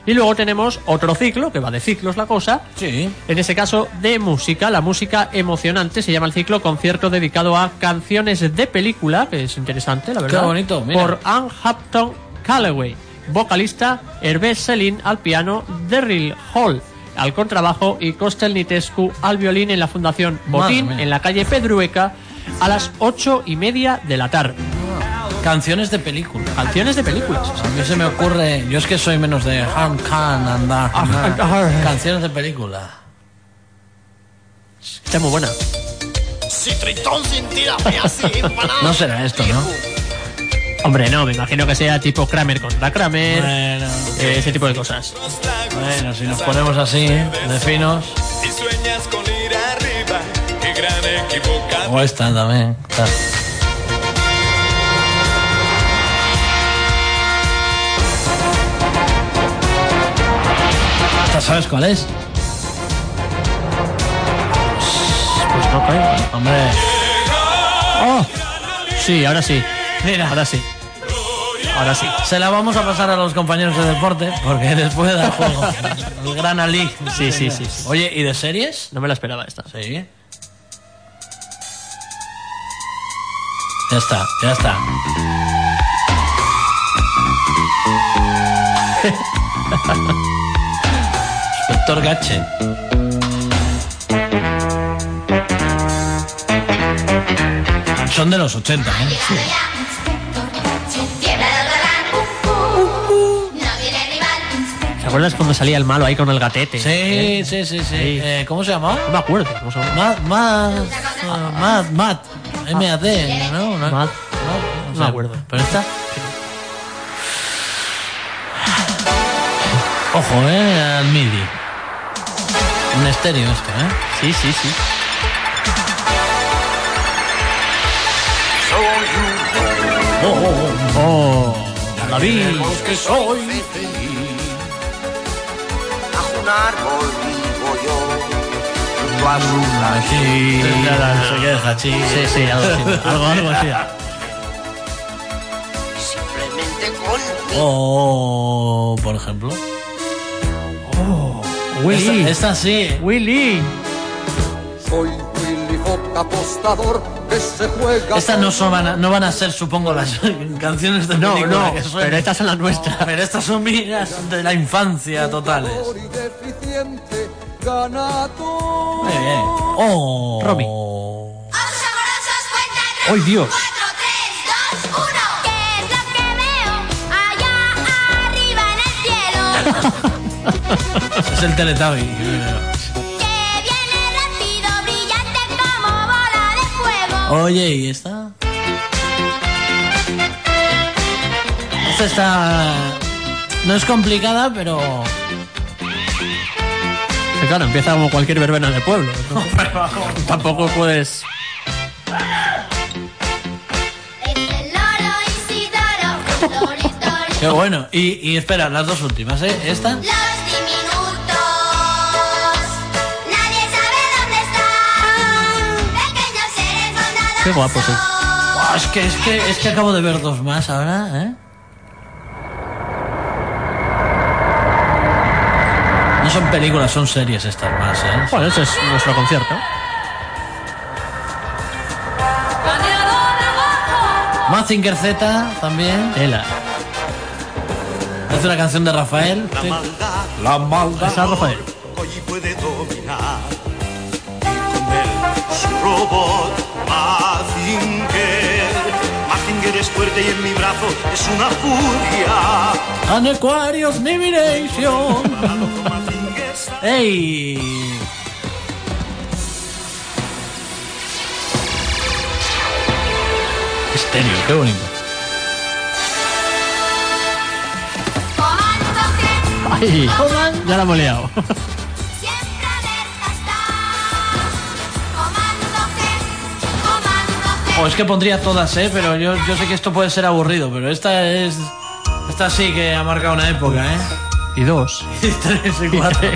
Y luego tenemos otro ciclo, que va de ciclos la cosa. Sí. En ese caso, de música, la música emocionante, se llama el ciclo, concierto dedicado a canciones de película, que es interesante, la verdad. Qué bonito, mira. Por Anne Hampton Callaway, vocalista, Hervé Selin al piano, Daryl Hall al contrabajo y Costel Nitescu al violín en la Fundación Botín, en la calle Pedrueca, a las ocho y media de la tarde. Canciones de película. Canciones de películas. A mí se me ocurre, yo es que soy menos de Han Khan andar. Canciones de película. Está muy buena. Si Tritón No será esto, ¿no? Hombre, no, me imagino que sea tipo Kramer contra Kramer, Bueno, eh, ese tipo de cosas. bueno, si nos ponemos así, de finos. Y sueñas con ir arriba, qué gran. O esta también. ¿Esta sabes cuál es? Pues no caigo. Hombre, ¡Oh! Sí, ahora sí. mira, Ahora sí. Ahora sí. se la vamos a pasar a los compañeros de deporte porque les puede dar juego. El Gran Ali. Sí, sí, sí, sí. Oye, ¿y de series? No me la esperaba esta. Sí. Ya está, ya está. Inspector Gache. Son de los 80, ¿eh? ¿Te acuerdas cuando salía el malo ahí con el gatete? Sí, sí, sí, sí. Eh, ¿Cómo se llamaba? No me acuerdo. ¿Cómo se llama? Matt, Matt, Matt, Matt, M-A-D, ¿no? No, Matt. no, No me acuerdo. Pero esta... Ojo, eh, al MIDI. Un estéreo esto, eh. Sí, sí, sí. Oh, oh, Oh, David. que soy feliz. Bajo un árbol vivo yo, junto a su. Sí, sí. Sí, sí, algo así. Algo, algo así. simplemente con Oh, por ejemplo. Willy. Esta, esta sí. Willy. Soy Willy Hop apostador que se juega. Estas no, son, van a, no van a ser, supongo, las canciones de No, película no, que pero estas son las nuestras. Pero estas son mías de la infancia totales. Muy bien. Oh. Romy. ¡Ay, Dios! Es el Teletubby. Que viene rápido, brillante como bola de fuego. Oye, ¿y esta? Esta está... No es complicada, pero... Claro, empieza como cualquier verbena de pueblo. ¿no? Tampoco puedes. Qué bueno. Y, y espera, las dos últimas, ¿eh? Esta. Qué guapos, eh. Es, que, es, que, es que acabo de ver dos más ahora, ¿eh? No son películas, son series estas más, ¿eh? Bueno, ese es nuestro concierto. Mazinger Z también. Tela. Es una canción de Rafael. sí. La maldad Esa Rafael. Hoy puede dominar. Y con él su robot Mazinger. Mazinger es fuerte y en mi brazo es una furia. An Aquarius Divination. ¡Ey! Estéreo, qué bonito. ¡Ay! Ya la hemos liado. O es que pondría todas, ¿eh? Pero yo, yo sé que esto puede ser aburrido, pero esta es... Esta sí que ha marcado una época, ¿eh? Y dos. Y tres y cuatro.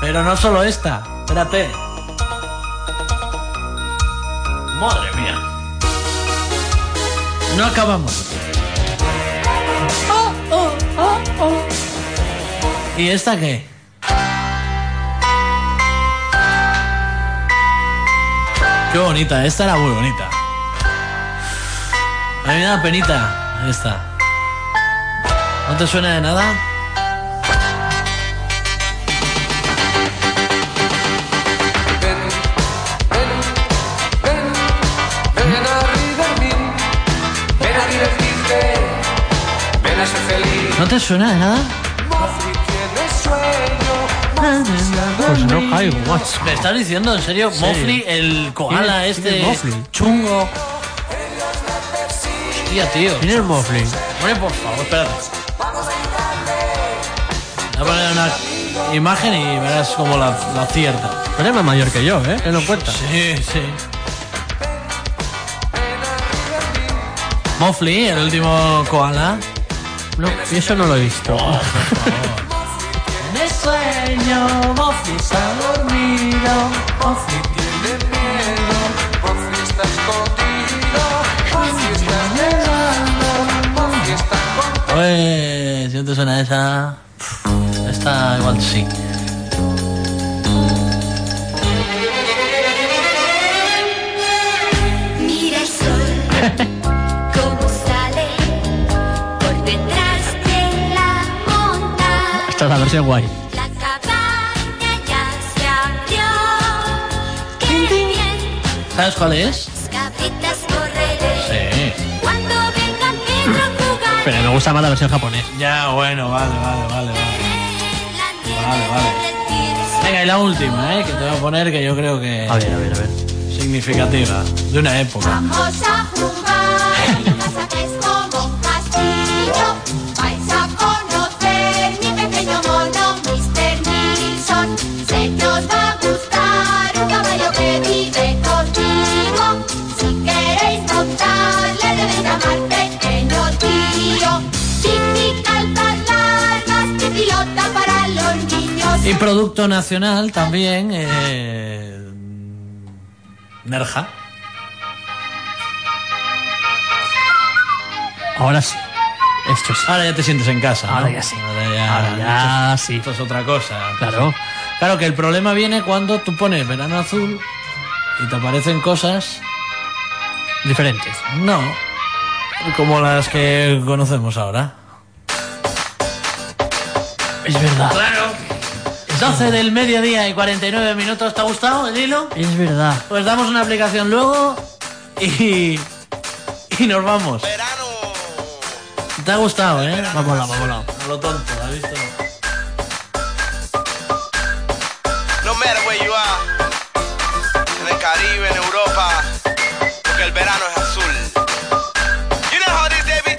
Pero no solo esta. Espérate. Madre mía. No acabamos. ¿Y esta qué? Qué bonita, esta era muy bonita. A mí me da penita esta. ¿No te suena de nada? ¿No te suena de nada? Tiene Pues no caigo, macho. ¿Me estás diciendo en serio? Sí. Mofli, el koala ¿Quién es- quién este es Mofli? chungo. Hostia, tío. ¿Quién es Mofli? Hombre, por favor, espérate. Voy a poner una imagen y verás como la, la acierta. Pero es más mayor que yo, ¿eh? Tenlo en cuenta. Sí, sí. Mofli, el último koala. No, y eso no lo he visto. En el sueño, Mofli está dormido. Mofli tiene miedo, Mofli está escondido, Mofli está llorando, Mofli está con Pues, si no te suena esa. Esta igual sí. Mira el sol, cómo sale por detrás de la montaña. Esta es la versión guay. ¿Sabes cuál es? Sí. Pero me gusta más la versión japonesa. Ya, bueno, vale, vale, vale, vale. Vale, vale. Venga, y la última, ¿eh? Que te voy a poner que yo creo que A ver, a ver, a ver. significativa, de una época. vamos a Y producto nacional también, eh, Nerja. Ahora sí. Esto sí. Ahora ya te sientes en casa. ¿no? Ahora ya sí. Ahora ya, Ahora ya esto, sí. Esto es otra cosa. Claro. Claro que el problema viene cuando tú pones verano azul y te aparecen cosas. Diferentes. No. Como las que conocemos ahora. Es verdad. Claro. 12 del mediodía y 49 minutos. ¿Te ha gustado el hilo? Es verdad. Pues damos una aplicación luego y. y nos vamos. ¿Te ha gustado, eh? Vamos, vamos, vamos. A lo tonto, ¿has visto? No matter where you are, en el Caribe, en Europa, porque el verano es azul. You know how it is, David?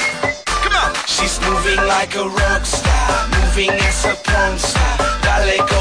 Come on. She's moving like a rock star, moving as a porn star. Dale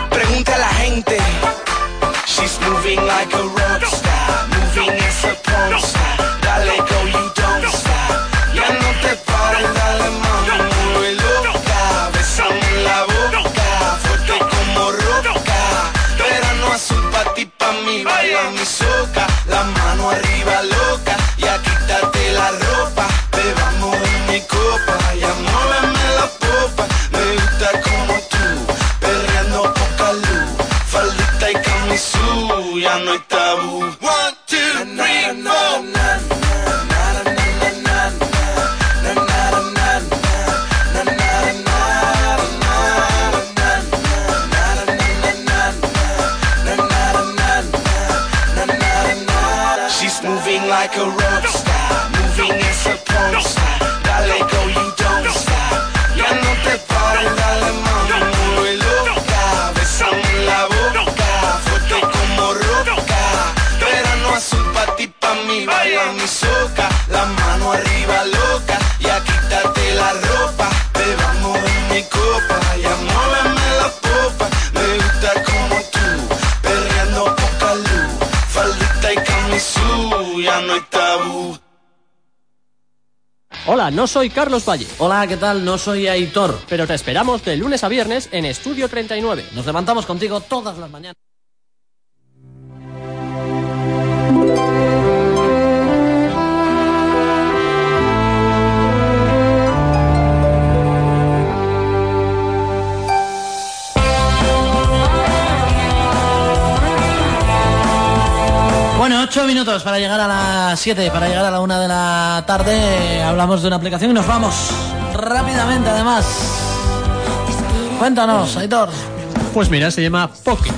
Pregunte a la gente. She's moving like a rock star, moving as a porn star. Dale go, you Hola, no soy Carlos Valle. Hola, ¿qué tal? No soy Aitor. Pero te esperamos de lunes a viernes en Estudio 39. Nos levantamos contigo todas las mañanas. Bueno, ocho minutos para llegar a las 7, para llegar a la una de la tarde. Hablamos de una aplicación y nos vamos rápidamente, además. Cuéntanos, Aitor. Pues mira, se llama Pocket.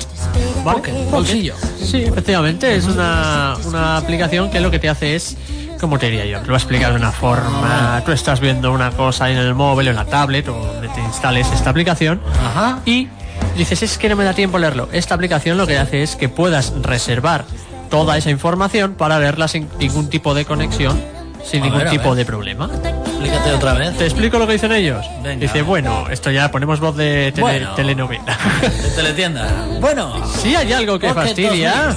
¿vale? Pocket, bolsillo. Sí, efectivamente, es una, una aplicación que lo que te hace es, como te diría yo, te lo voy a explicar de una forma. Tú estás viendo una cosa en el móvil o en la tablet o donde te instales esta aplicación Ajá. y dices, es que no me da tiempo leerlo. Esta aplicación lo que hace es que puedas reservar toda esa información para leerla sin ningún tipo de conexión, sin A ningún ver, tipo de problema. Explícate otra vez. ¿Te explico lo que dicen ellos? Venga. Dice, bueno, esto ya ponemos voz de tele- Bueno. telenovela. De teletienda. Bueno, Si hay algo que fastidia,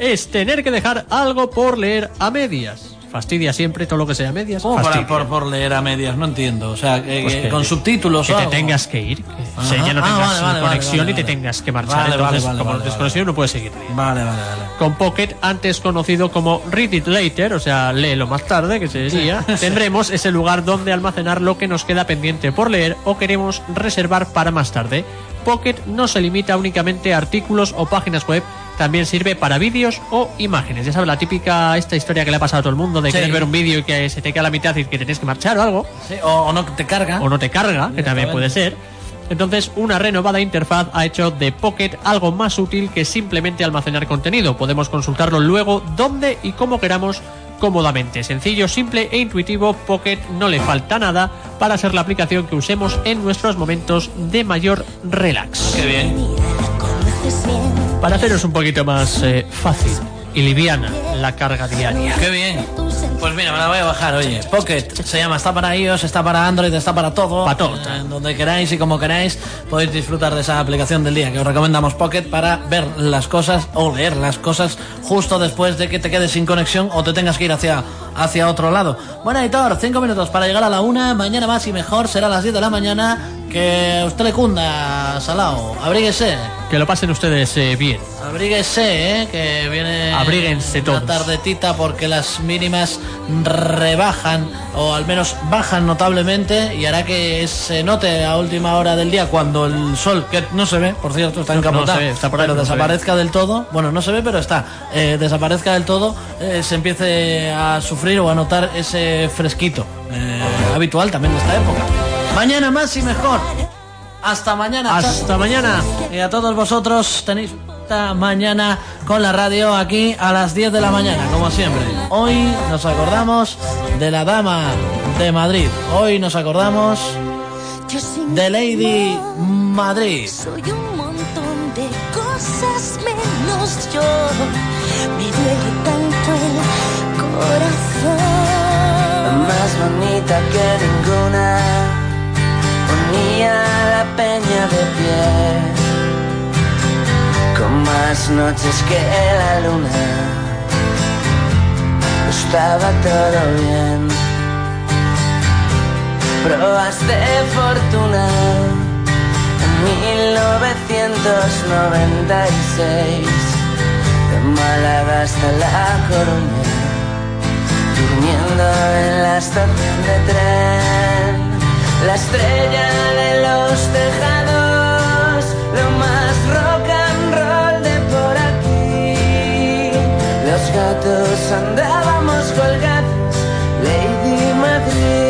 es tener que dejar algo por leer a medias. Fastidia siempre todo lo que sea medias. ¿cómo para- fastidia. por, por leer a medias? No entiendo. O sea, que- Pues que con subtítulos que o te algo. tengas que ir, que ya no Ah, tengas vale, vale, conexión vale, y te tengas que marchar. Vale, Entonces, como no tienes conexión, no puedes seguir. Vale, vale, vale. Con Pocket, antes conocido como Read It Later, o sea, léelo más tarde, que se diría, Sí. tendremos ese lugar donde almacenar lo que nos queda pendiente por leer o queremos reservar para más tarde. Pocket no se limita únicamente a artículos o páginas web, también sirve para vídeos o imágenes. Ya sabes, la típica esta historia que le ha pasado a todo el mundo de Sí. querer ver un vídeo y que se te queda a la mitad y que tienes que marchar o algo Sí, o, o no te carga. o no te carga, que también puede ser. Entonces, una renovada interfaz ha hecho de Pocket algo más útil que simplemente almacenar contenido. Podemos consultarlo luego donde y como queramos cómodamente. Sencillo, simple e intuitivo, Pocket no le falta nada para ser la aplicación que usemos en nuestros momentos de mayor relax. Qué bien. Para haceros un poquito más eh, fácil y liviana la carga diaria. Qué bien. Pues mira, me la voy a bajar, oye. Pocket se llama, está para iOS, está para Android, está para todo. Para todo. Eh, donde queráis y como queráis podéis disfrutar de esa aplicación del día que os recomendamos Pocket para ver las cosas o leer las cosas justo después de que te quedes sin conexión o te tengas que ir hacia, hacia otro lado. Bueno, Editor, cinco minutos para llegar a la una. Mañana más y mejor será a las 10 de la mañana. Que usted le cunda, Salao. Abríguese. Que lo pasen ustedes eh, bien. Abríguese, ¿eh? que viene Abríguense todos. tardetita porque las mínimas rebajan o al menos bajan notablemente y hará que se note a última hora del día cuando el sol, que no se ve, por cierto, está encapotado, no está por ahí, pero no desaparezca del todo, bueno, no se ve, pero está, eh, desaparezca del todo, eh, se empiece a sufrir o a notar ese fresquito eh, habitual también de esta época. Mañana más y mejor. Hasta mañana. chao. Hasta mañana. Y a todos vosotros tenéis esta mañana con la radio aquí a las 10 de la mañana, como siempre. Hoy nos acordamos de la dama de Madrid. Hoy nos acordamos de Lady Madrid. Soy un montón de cosas menos yo. Me duele tanto el corazón. más bonita que ninguna, unía la peña de pie, con más noches que la luna, estaba todo bien. Probaste fortuna en 1996, de Málaga hasta La Coruña, durmiendo en la estación de tren, la estrella de los tejados, lo más rock and roll de por aquí. Los gatos andábamos colgados, Lady Madrid.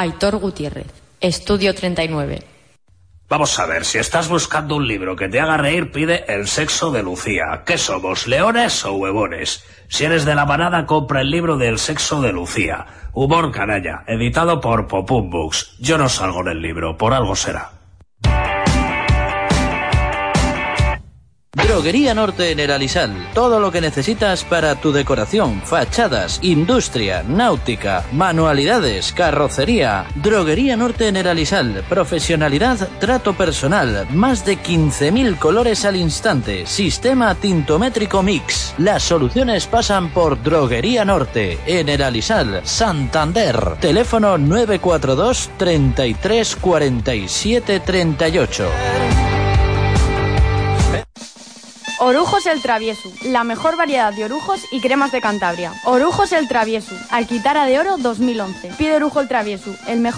Aitor Gutiérrez, Estudio 39. Vamos a ver, si estás buscando un libro que te haga reír, pide El sexo de Lucía. ¿Qué somos, leones o huevones? Si eres de la manada, compra el libro del sexo de Lucía. Humor canalla, editado por Popum Books. Yo no salgo en el libro, por algo será. Droguería Norte en el Alisal. Todo lo que necesitas para tu decoración, fachadas, industria, náutica, manualidades, carrocería. Droguería Norte en el Alisal. Profesionalidad, trato personal. Más de 15.000 colores al instante. Sistema tintométrico mix. Las soluciones pasan por Droguería Norte en el Alisal, Santander. Teléfono 942 33 47 38. Orujos el Travieso, la mejor variedad de orujos y cremas de Cantabria. Orujos el Travieso, Alquitara de Oro 2011. Pide Orujo el Travieso, el mejor